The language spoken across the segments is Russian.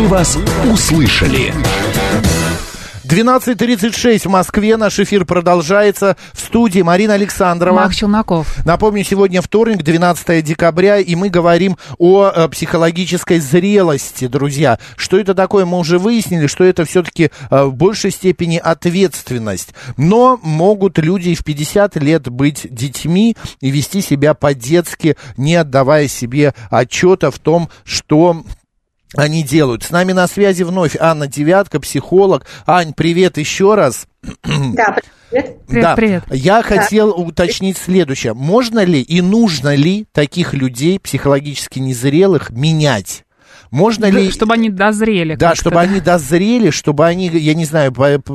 «Мы вас услышали». 12.36 в Москве. Наш эфир продолжается. В студии Марина Александрова. Мах Челноков. Напомню, сегодня вторник, 12 декабря, и мы говорим о э, психологической зрелости, друзья. Что это такое, мы уже выяснили, что это все-таки э, в большей степени ответственность. Но могут люди в 50 лет быть детьми и вести себя по-детски, не отдавая себе отчета в том, что они делают. С нами на связи вновь Анна Девятка, психолог. Ань, привет еще раз. Да, привет. Привет, да. привет. Я хотел уточнить следующее. Можно ли и нужно ли таких людей, психологически незрелых, менять? Можно ли... Чтобы они дозрели. Да, чтобы они дозрели, чтобы они, я не знаю,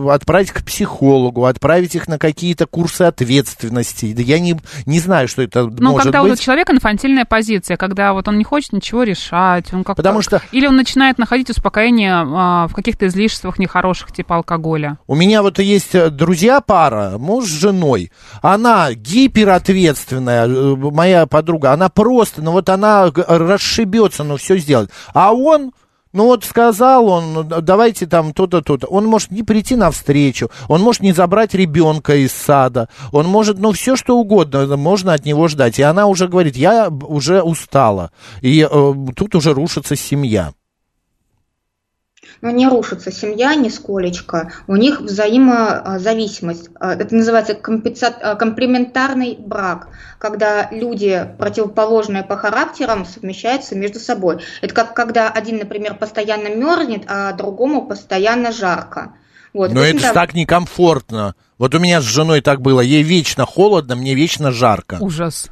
отправить к психологу, отправить их на какие-то курсы ответственности. Да Я не, не знаю, что это Ну, может когда быть. у человека инфантильная позиция, когда вот он не хочет ничего решать, он как Потому что- Или он начинает находить успокоение а, в каких-то излишествах нехороших, типа алкоголя. У меня вот есть э, друзья пара, муж с женой. Она гиперответственная, э, моя подруга. Она просто, ну вот она расшибется, ну все сделает. А он, ну вот сказал он, ну, да- давайте там то-то, то-то. Он может не прийти навстречу, он может не забрать ребенка из сада, он может, ну все что угодно можно от него ждать. И она уже говорит, я уже устала. И э, тут уже рушится семья. Но не рушится семья нисколечко. У них взаимозависимость. А, Это называется компенса- а, комплементарный брак, когда люди, противоположные по характерам, совмещаются между собой. Это как когда один, например, постоянно мерзнет, а другому постоянно жарко. Вот. Но это же так некомфортно. Вот у меня с женой так было. Ей вечно холодно, мне вечно жарко. Ужас.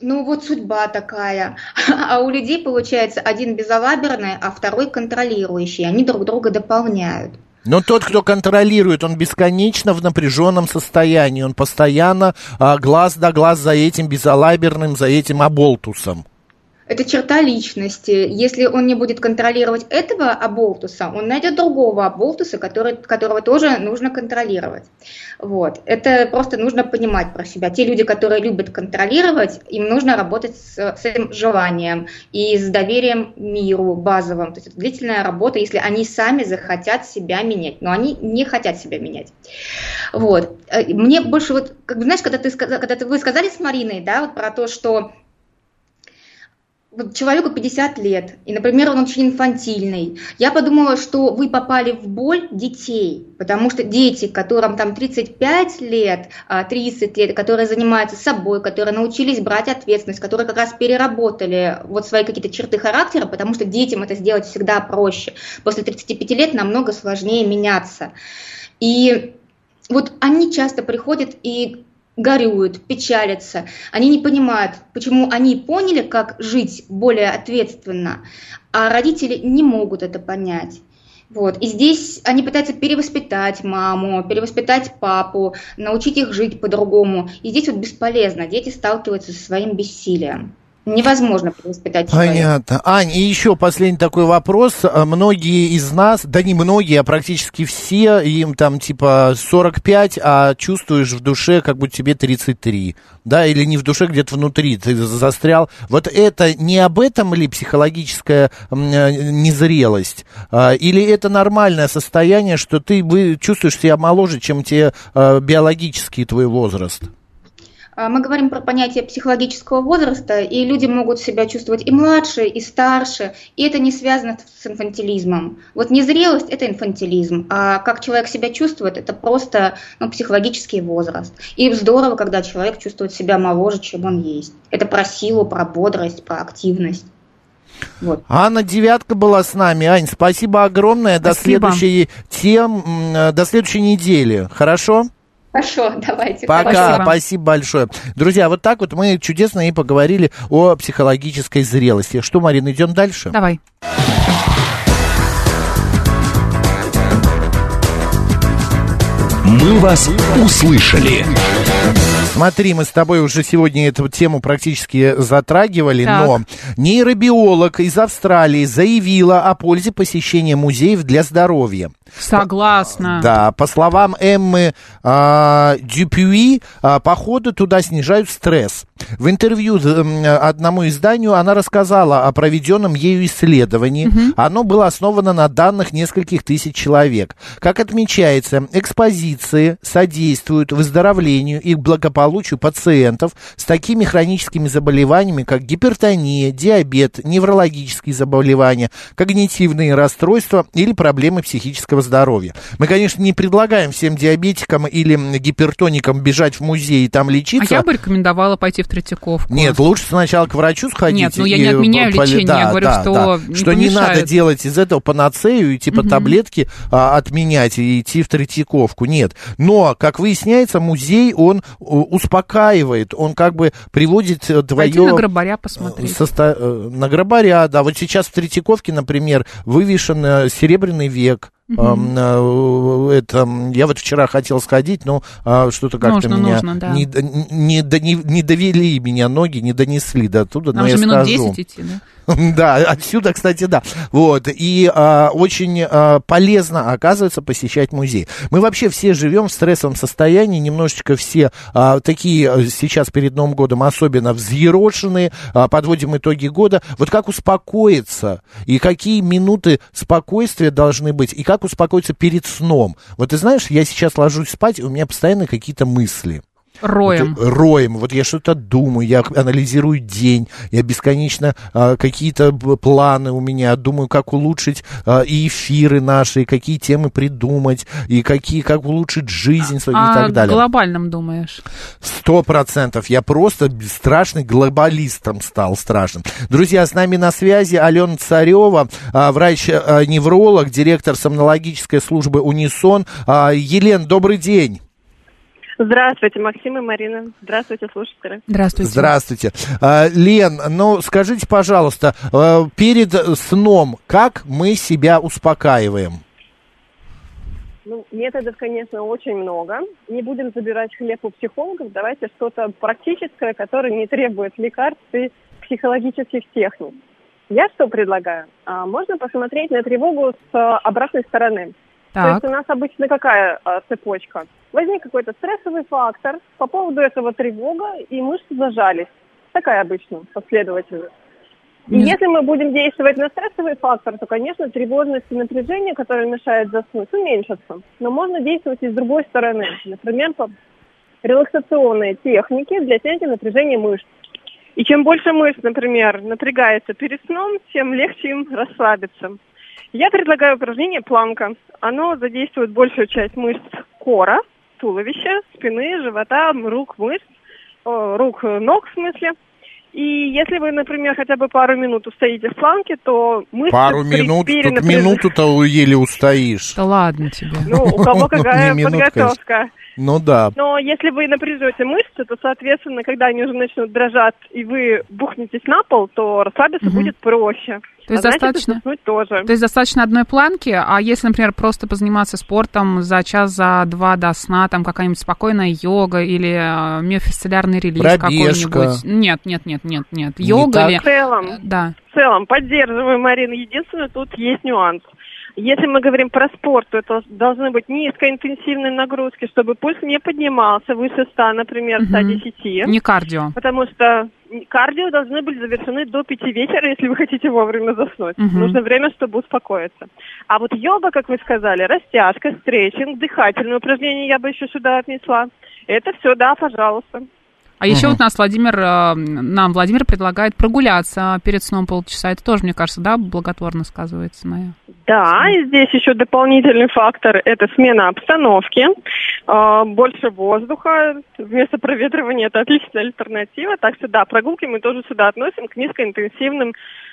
Ну вот судьба такая. А у людей получается один безалаберный, а второй контролирующий. Они друг друга дополняют. Но тот, кто контролирует, он бесконечно в напряженном состоянии. Он постоянно а, глаз да глаз за этим безалаберным, за этим оболтусом. Это черта личности. Если он не будет контролировать этого оболтуса, он найдет другого оболтуса, который, которого тоже нужно контролировать. Вот. Это просто нужно понимать про себя. Те люди, которые любят контролировать, им нужно работать с, с этим желанием и с доверием миру базовым. То есть это длительная работа, если они сами захотят себя менять. Но они не хотят себя менять. Вот. Э, Мне больше вот, как бы, знаешь, когда, ты, когда ты, вы сказали с Мариной, да, вот про то, что человеку 50 лет, и, например, он очень инфантильный, я подумала, что вы попали в боль детей, потому что дети, которым там 35 лет, а, 30 лет, которые занимаются собой, которые научились брать ответственность, которые как раз переработали вот свои какие-то черты характера, потому что детям это сделать всегда проще. После 35 лет намного сложнее меняться. И вот они часто приходят и горюют, печалятся. Они не понимают, почему они поняли, как жить более ответственно, а родители не могут это понять. Вот. И здесь они пытаются перевоспитать маму, перевоспитать папу, научить их жить по-другому. И здесь вот бесполезно. Дети сталкиваются со своим бессилием. Невозможно перевоспитать человека. Понятно. Ань, и еще последний такой вопрос. А Многие из нас, да не многие, а практически все, им там типа 45, а чувствуешь в душе, как будто тебе 33. Да, или не в душе, где-то внутри ты застрял. Вот это не об этом ли психологическая э, незрелость? А, Или это нормальное состояние, что ты чувствуешь себя моложе, чем те э, биологический твой возраст? А, Мы говорим про понятие психологического возраста, и люди могут себя чувствовать и младше, и старше, и это не связано с инфантилизмом. Вот незрелость – это инфантилизм, а как человек себя чувствует – это просто ну, психологический возраст. И здорово, когда человек чувствует себя моложе, чем он есть. Это про силу, про бодрость, про активность. Вот. Анна Девятка была с нами. Ань, спасибо огромное. Спасибо. До следующей тем, э, до следующей недели. Хорошо? Хорошо, давайте. Пока, Спасибо. спасибо. большое. Друзья, вот так вот мы чудесно и поговорили о психологической зрелости. Что, Марина, идем дальше? Давай. «Мы вас услышали». Смотри, мы с тобой уже сегодня эту тему практически затрагивали, Так. но нейробиолог из Австралии заявила о пользе посещения музеев для здоровья. Согласна. Да, по словам Эммы а, Дюпюи, а, походы туда снижают стресс. В интервью м, одному изданию она рассказала о проведенном ею исследовании. Оно было основано на данных нескольких тысяч человек. Как отмечается, экспозиции содействуют выздоровлению и благополучию пациентов с такими хроническими заболеваниями, как гипертония, диабет, неврологические заболевания, когнитивные расстройства или проблемы психического здоровья. Мы, конечно, не предлагаем всем диабетикам или гипертоникам бежать в музей и там А лечиться. я бы рекомендовала пойти в Третьяковку. Нет, лучше сначала к врачу сходить. Нет, ну я и, не отменяю поли- лечение, я говорю, что не что не надо помешает. делать из этого панацею и типа таблетки а, отменять и идти в Третьяковку. Нет. Но, как выясняется, музей, он у, успокаивает, он как бы приводит э, Пойти твое... на гробаря посмотреть. Состо- э, На гробаря, да. Вот сейчас в Третьяковке, например, вывешен э, Серебряный век. Э, Это, я вот вчера хотел сходить, но а, что-то как-то Нужно, меня нужно, да. не, не, не- не довели меня ноги, не донесли до туда, Нам но же я минут скажу. 10 идти, да? Да, отсюда, кстати, да. Вот. И а, очень а, полезно, оказывается, посещать музей. Мы вообще все живем в стрессовом состоянии, немножечко все а, такие а, сейчас перед Новым годом особенно взъерошенные, а, подводим итоги года. Вот как успокоиться и какие минуты спокойствия должны быть, и как успокоиться перед сном. Вот ты знаешь, я сейчас ложусь спать, и у меня постоянно какие-то мысли. Роем. Вот, э, роем. Вот я что-то думаю, я анализирую день, я бесконечно а, какие-то планы у меня, думаю, как улучшить а, и эфиры наши, и какие темы придумать, и какие, как улучшить жизнь свою и а так далее. глобальном думаешь? Сто процентов. Я просто страшный глобалистом стал, страшным. Друзья, с нами на связи Алена Царева, а, врач-невролог, директор сомнологической службы «Унисон». А, Елен, добрый день. Здравствуйте, Максим и Марина. Здравствуйте, слушатели. Здравствуйте. Здравствуйте. А, Лен, ну скажите, пожалуйста, э, перед сном как мы себя успокаиваем? Ну, методов, конечно, очень много. Не будем забирать хлеб у психологов. Давайте что-то практическое, которое не требует лекарств и психологических техник. Я что предлагаю? А, можно посмотреть на тревогу с а, обратной стороны. То Так, есть у нас обычно какая а, цепочка? Возник какой-то стрессовый фактор, по поводу этого тревога, и мышцы зажались. Такая обычно последовательность. И если мы будем действовать на стрессовый фактор, то, конечно, тревожность и напряжение, которое мешает заснуть, уменьшатся. Но можно действовать и с другой стороны. Например, по релаксационные техники для снятия напряжения мышц. И чем больше мышц, например, напрягается перед сном, тем легче им расслабиться. Я предлагаю упражнение планка. Оно задействует большую часть мышц кора, туловища, спины, живота, рук, мышц, о, рук, э, ног в смысле. И если вы, например, хотя бы пару минут устоите в планке, то мышцы Пару при минут, тут минуту-то еле устоишь. да ладно тебе. Ну, у кого какая Не минут, подготовка. Ну да. Но если вы напряжете мышцы, то, соответственно, когда они уже начнут дрожать, и вы бухнетесь на пол, то расслабиться Мгм. будет проще. То есть а значит, достаточно- заснуть тоже. То есть достаточно одной планки, а если, например, просто позаниматься спортом за час, за два до сна, там какая-нибудь спокойная йога или э, миофасциалярный релиз Пробежка. какой-нибудь. Нет, нет, нет, нет, нет. Не Йога так? или... В целом, Да. в целом, поддерживаю, Марина. Единственное, тут есть нюанс. Если мы говорим про спорт, то это должны быть низкоинтенсивные нагрузки, чтобы пульс не поднимался выше 100, например, Мгм. 110. Не кардио. Потому что кардио должны быть завершены до 5 вечера, если вы хотите вовремя заснуть. Мгм. Нужно время, чтобы успокоиться. А вот йога, как вы сказали, растяжка, стретчинг, дыхательные упражнения я бы еще сюда отнесла. Это все, да, пожалуйста. А еще Мгм. вот нас Владимир, э, нам Владимир предлагает прогуляться перед сном полчаса. Это тоже, мне кажется, да, благотворно сказывается на... Да, и здесь еще дополнительный фактор – это смена обстановки, э, больше воздуха, вместо проветривания – это отличная альтернатива. Так что да, прогулки мы тоже сюда относим к низкоинтенсивным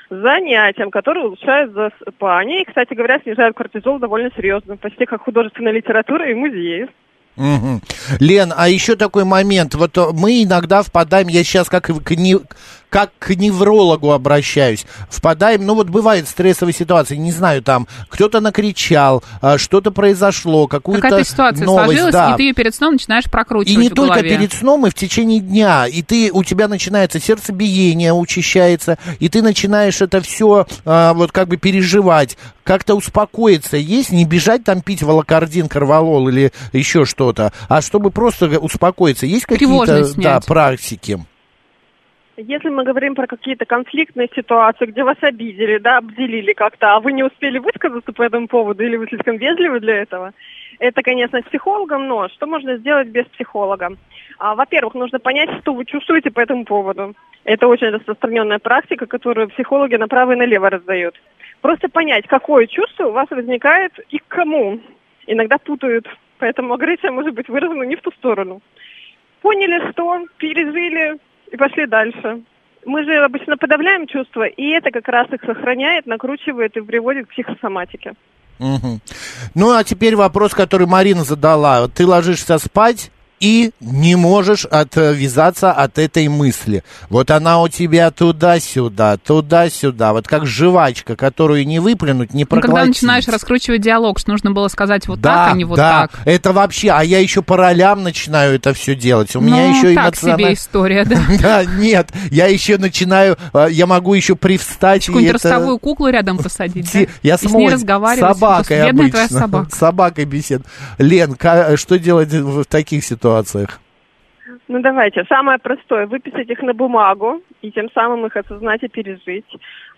занятиям, которые улучшают засыпание и, кстати говоря, снижают кортизол довольно серьезно, почти как художественная литература и музеи. Мгм. Лен, а еще такой момент. Вот мы иногда впадаем, я сейчас как к, не- как к неврологу обращаюсь. Впадаем, ну вот бывает стрессовые ситуации, не знаю, там кто-то накричал, а, что-то произошло, какую-то Какая-то ситуация новость, сложилась, да. и ты ее перед сном начинаешь прокручивать И не только голове. перед сном, и в течение дня. И ты, у тебя начинается сердцебиение, учащается, и ты начинаешь это все вот как бы переживать, как-то успокоиться. Есть не бежать там пить волокордин, корвалол или еще что-то, а чтобы просто успокоиться. Есть какие-то да, практики? Если мы говорим про какие-то конфликтные ситуации, где вас обидели, да, обделили как-то, а вы не успели высказаться по этому поводу, или вы слишком вежливы для этого, это, конечно, с психологом, но что можно сделать без психолога? А, во-первых, нужно понять, что вы чувствуете по этому поводу. Это очень распространенная практика, которую психологи направо и налево раздают. Просто понять, какое чувство у вас возникает и к кому. Иногда путают, поэтому агрессия может быть выражена не в ту сторону. Поняли, что, пережили и пошли дальше. Мы же обычно подавляем чувства, и это как раз их сохраняет, накручивает и приводит к психосоматике. Мгм. Ну, а теперь вопрос, который Марина задала. Ты ложишься спать и не можешь отвязаться от этой мысли. Вот она у тебя туда-сюда, туда-сюда. Вот как жвачка, которую не выплюнуть, не Ну, когда проглотить. начинаешь раскручивать диалог, что нужно было сказать вот да, так, а не вот да, так. это вообще, а я еще по ролям начинаю это все делать. У меня ну, еще так эмоциональ- себе история, да. Да, нет, я еще начинаю, э, я могу еще привстать. Какую-нибудь это- ростовую куклу рядом посадить, да? Я с ней разговаривать. собакой обычно. собака. С собакой бесед. Лен, что делать в таких ситуациях? Ну давайте, самое простое, выписать их на бумагу и тем самым их осознать и пережить.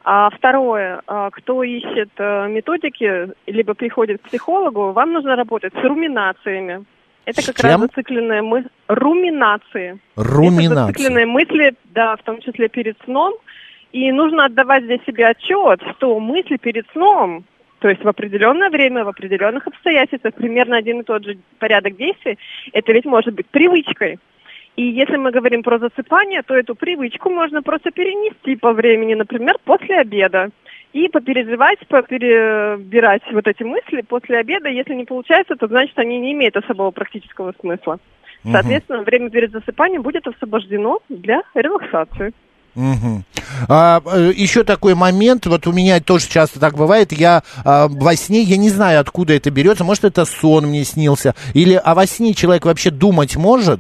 А второе, а, кто ищет э, методики, либо приходит к психологу, вам нужно работать с руминациями. Это как раз зацикленные мы... руминации. Это Руминация. зацикленные мысли, да, в том числе перед сном. И нужно отдавать здесь себе отчет, что мысли перед сном, то есть в определенное время, в определенных обстоятельствах, примерно один и тот же порядок действий, это ведь может быть привычкой. И если мы говорим про засыпание, то эту привычку можно просто перенести по времени, например, после обеда. И попереживать, поперебирать вот эти мысли после обеда. Если не получается, то значит они не имеют особого практического смысла. Соответственно, время перед засыпанием будет освобождено для релаксации. Мгм. А, э, еще такой момент, вот у меня тоже часто так бывает, я а, во сне, я не знаю, откуда это берется, может, это сон мне снился, или, а во сне человек вообще думать может?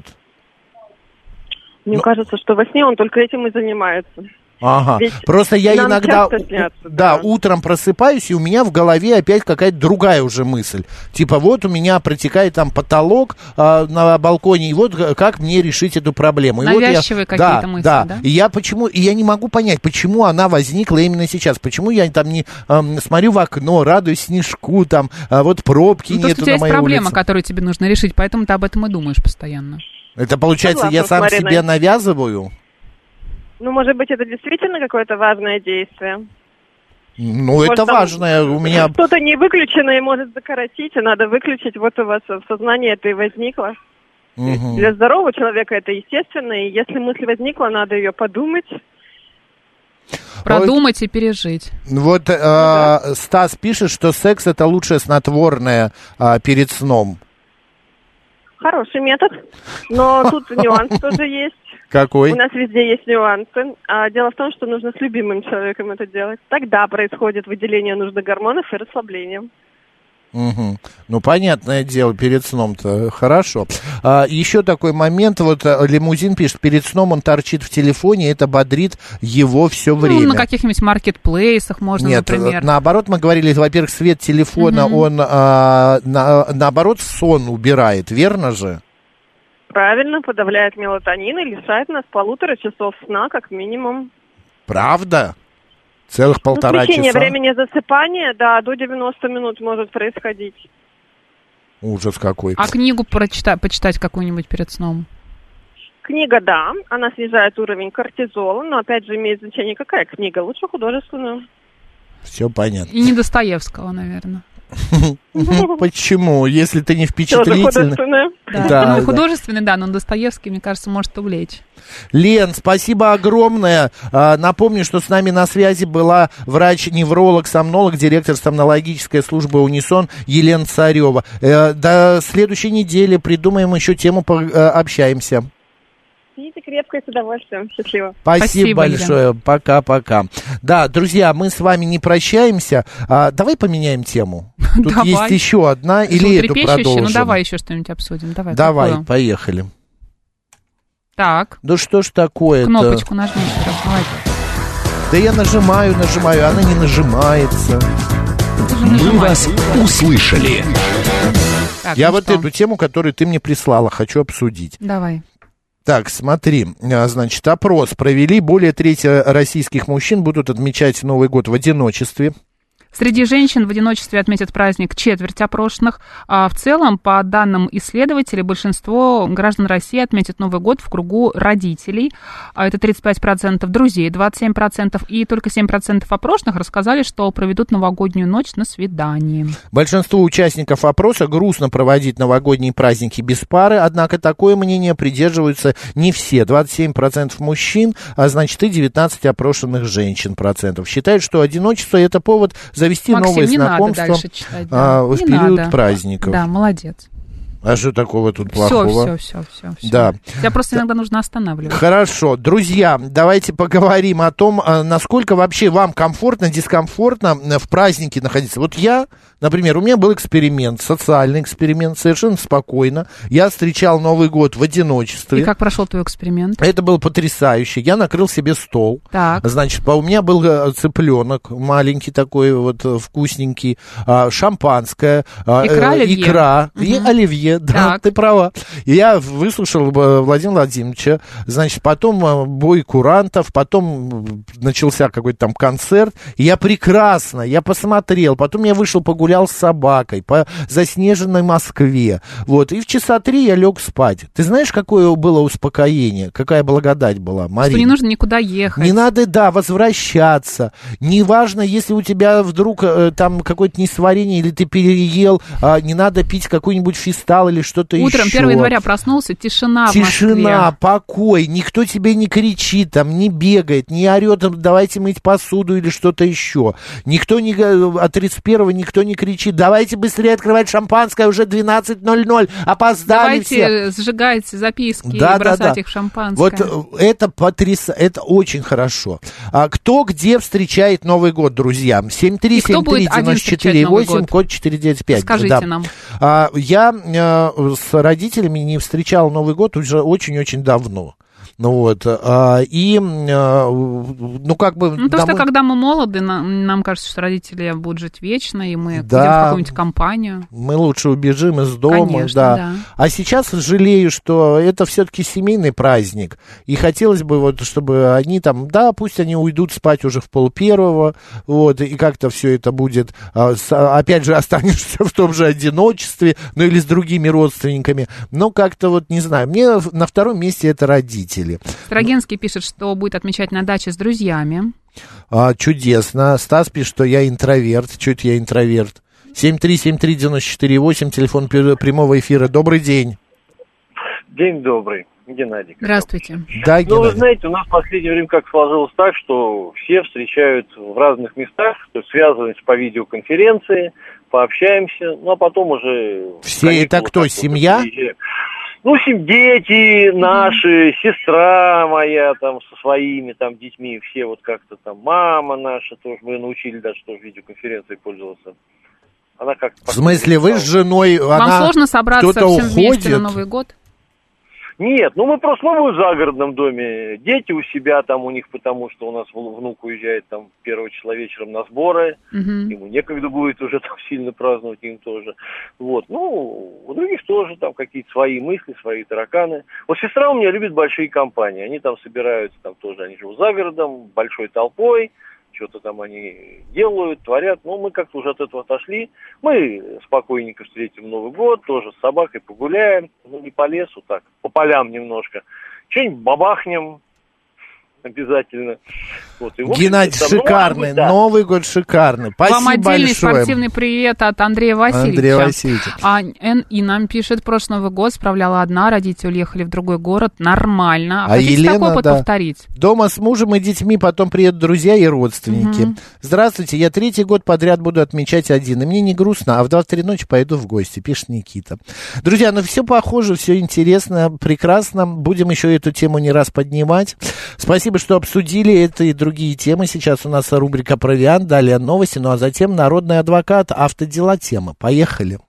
Мне Ну- кажется, что во сне он только этим и занимается. Ага. Ведь Просто я иногда, часто снятся, да, да. утром просыпаюсь, и у меня в голове опять какая-то другая уже мысль. Типа, вот у меня протекает там потолок а, на балконе, и вот как мне решить эту проблему. И вот я- Навязчивые какие-то да, мысли, да. да? И я почему, и я не могу понять, почему она возникла именно сейчас. Почему я там не ам, смотрю в окно, радуюсь снежку, там, а вот пробки Ну, нету что у тебя на есть моей проблема, улице. которую тебе нужно решить, поэтому ты об этом и думаешь постоянно. Это получается, я Согласна с сам себе навязываю? Ну, может быть, это действительно какое-то важное действие. Ну, Может, это там важное. У меня Что-то не выключено и может закоротить, и надо выключить. Вот у вас в сознании это и возникло. Мгм. Для здорового человека это естественно, и если мысль возникла, надо ее подумать. Продумать и пережить. Вот э, Стас пишет, что секс это лучшее снотворное а, перед сном. Хороший метод, но тут нюанс тоже есть. Какой? У нас везде есть нюансы. А дело в том, что нужно с любимым человеком это делать. Тогда происходит выделение нужных гормонов и расслабление. Мгм. Ну, понятное дело, перед сном-то хорошо. А, еще такой момент, вот э, лимузин пишет, перед сном он торчит в телефоне, это бодрит его все время. Ну, на каких-нибудь маркетплейсах можно, Нет, например. наоборот, мы говорили, во-первых, свет телефона, Мгм. он а, на- наоборот сон убирает, верно же? Правильно, подавляет мелатонин и лишает нас полутора часов сна, как минимум. Правда? Целых полтора ну, часа? времени засыпания, да, до 90 минут может происходить. Ужас какой. А книгу прочита- почитать какую-нибудь перед сном? Книга, да, она снижает уровень кортизола, но опять же имеет значение, какая книга. Лучше художественную. Все понятно. И не Достоевского, наверное. Почему? Если ты не впечатлительный. Да, Да, ну, художественный, да, но Достоевский, мне кажется, может увлечь. Лен, спасибо огромное. А, Напомню, что с нами на связи была врач-невролог, сомнолог, директор сомнологической службы «Унисон» Елена Царева. Э, До следующей недели придумаем еще тему, пообщаемся. Спите крепко и с удовольствием. Счастливо. Спасибо, Спасибо, большое. Пока-пока. Да, друзья, мы с вами не прощаемся. А, давай поменяем тему. Тут Давай. есть еще одна, или эту Животрепещущее? продолжим? Ну, давай еще что-нибудь обсудим. Давай. Давай, какую? поехали. Так, Да что ж такое-то? кнопочку нажми. Давай. Да я нажимаю, нажимаю, она не нажимается. Мы вас услышали. Так, я ну вот что? эту тему, которую ты мне прислала, хочу обсудить. Давай. Так, смотри, а, значит, опрос провели. Более трети российских мужчин будут отмечать Новый год в одиночестве. Среди женщин в одиночестве отметят праздник четверть опрошенных. А в целом, по данным исследователей, большинство граждан России отметят Новый год в кругу родителей. А это 35% друзей, 27%. И только 7% опрошенных рассказали, что проведут новогоднюю ночь на свидании. Большинству участников опроса грустно проводить новогодние праздники без пары, однако такое мнение придерживаются не все. 27% мужчин, а значит и 19 опрошенных женщин процентов. Считают, что одиночество это повод завести Максим, новое не надо читать. а, да. в Не период надо. праздников. Да, молодец. А что такого тут Все, плохого? все, все, все. Да. Тебя просто иногда нужно останавливать. Хорошо, друзья, давайте поговорим о том, а, насколько вообще вам комфортно, дискомфортно э, в празднике находиться. Вот я, например, у меня был эксперимент, социальный эксперимент, совершенно спокойно. Я встречал Новый год в одиночестве. И как прошел твой эксперимент? Это было потрясающе. Я накрыл себе стол. Так. Значит, у меня был э, цыпленок маленький такой вот э, вкусненький, а, шампанское, а, Икра, э, оливье. икра и Мгм. оливье. Да, Так. ты права. И я выслушал Владимира Владимировича. Значит, потом бой курантов, потом начался какой-то там концерт. И я прекрасно, я посмотрел. Потом я вышел, погулял с собакой по заснеженной Москве. Вот. И в часа три я лег спать. Ты знаешь, какое было успокоение? Какая благодать была, Марина? Что не нужно никуда ехать. Не надо, да, возвращаться. Неважно, если у тебя вдруг э, там какое-то несварение или ты переел, а, не надо пить какой-нибудь фистал или что-то Утром еще. 1 января проснулся, тишина, Тишина, покой, никто тебе не кричит, там, не бегает, не орет, давайте мыть посуду или что-то еще. Никто не, от 31 никто не кричит, давайте быстрее открывать шампанское, уже 12.00, опоздали все. Давайте сжигать записки Да, и да, бросать да. их в шампанское. Вот э, это потрясающе, это очень хорошо. А кто где встречает Новый год, друзья? И кто будет один встречать Новый 7373948, год? код 495. Скажите Да. нам. А, я э, с родителями не встречал Новый год уже очень-очень давно. Ну вот, а, и, э, ну как бы... Ну, то, что домой- когда мы молоды, нам, нам кажется, что родители будут жить вечно, и мы Да. идем в какую-нибудь компанию. Мы лучше убежим из дома, Конечно, да. да. А сейчас жалею, что это все-таки семейный праздник. И хотелось бы, вот, чтобы они там, да, пусть они уйдут спать уже в пол первого, вот, и как-то все это будет, а, а, опять же, останешься в том же одиночестве, ну или с другими родственниками. Но как-то вот, не знаю, мне на втором месте это родители. Строгинский пишет, что будет отмечать на даче с друзьями. А, чудесно. Стас пишет, что я интроверт. Чуть я интроверт. 7373948, телефон пр- прямого эфира. Добрый день. День добрый, Геннадий. Здравствуйте. Да, Ну, вы Геннадий. знаете, у нас в последнее время как сложилось так, что все встречают в разных местах, то есть связываемся по видеоконференции, пообщаемся, ну, а потом уже... Все это кто, семья? приезжаем. Ну, дети наши, сестра моя там со своими там детьми, все вот как-то там, мама наша тоже, мы научили даже тоже видеоконференцией пользоваться. Она как В смысле, вы с женой, Вам она... сложно собраться кто-то всем вместе на уходит? Новый год? Нет, ну мы просто мы в загородном доме. Дети у себя там у них, потому что у нас вну- внук уезжает там первого числа вечером на сборы. Мгм. Ему некогда будет уже там сильно праздновать им тоже. Вот. Ну, у других тоже там какие-то свои мысли, свои тараканы. Вот сестра у меня любит большие компании. Они там собираются, там тоже, они живут за городом, большой толпой. Что-то там они делают, творят. Но мы как-то уже от этого отошли. Мы спокойненько встретим Новый год, тоже с собакой погуляем. Ну, не по лесу, так, по полям немножко. Что-нибудь бабахнем обязательно. Вот, и, в общем-то, Геннадий, ну, шикарный, да. Новый год шикарный. Спасибо Вам отдельный большое. спортивный привет от Андрея Васильевича. Андрей Васильевич. А НИ нам пишет, прошлый Новый год справляла одна, родители уехали в другой город, нормально. А Хотите Елена, такой опыт да. повторить? Дома с мужем и детьми, потом приедут друзья и родственники. Здравствуйте, я третий год подряд буду отмечать один. И мне не грустно, а в 2-3 ночи пойду в гости, пишет Никита. Друзья, ну все похоже, все интересно, прекрасно. Будем еще эту тему не раз поднимать. Спасибо, что обсудили это и другие темы. Сейчас у нас рубрика «Провиант», далее новости, ну а затем «Народный адвокат», автодела тема. Поехали.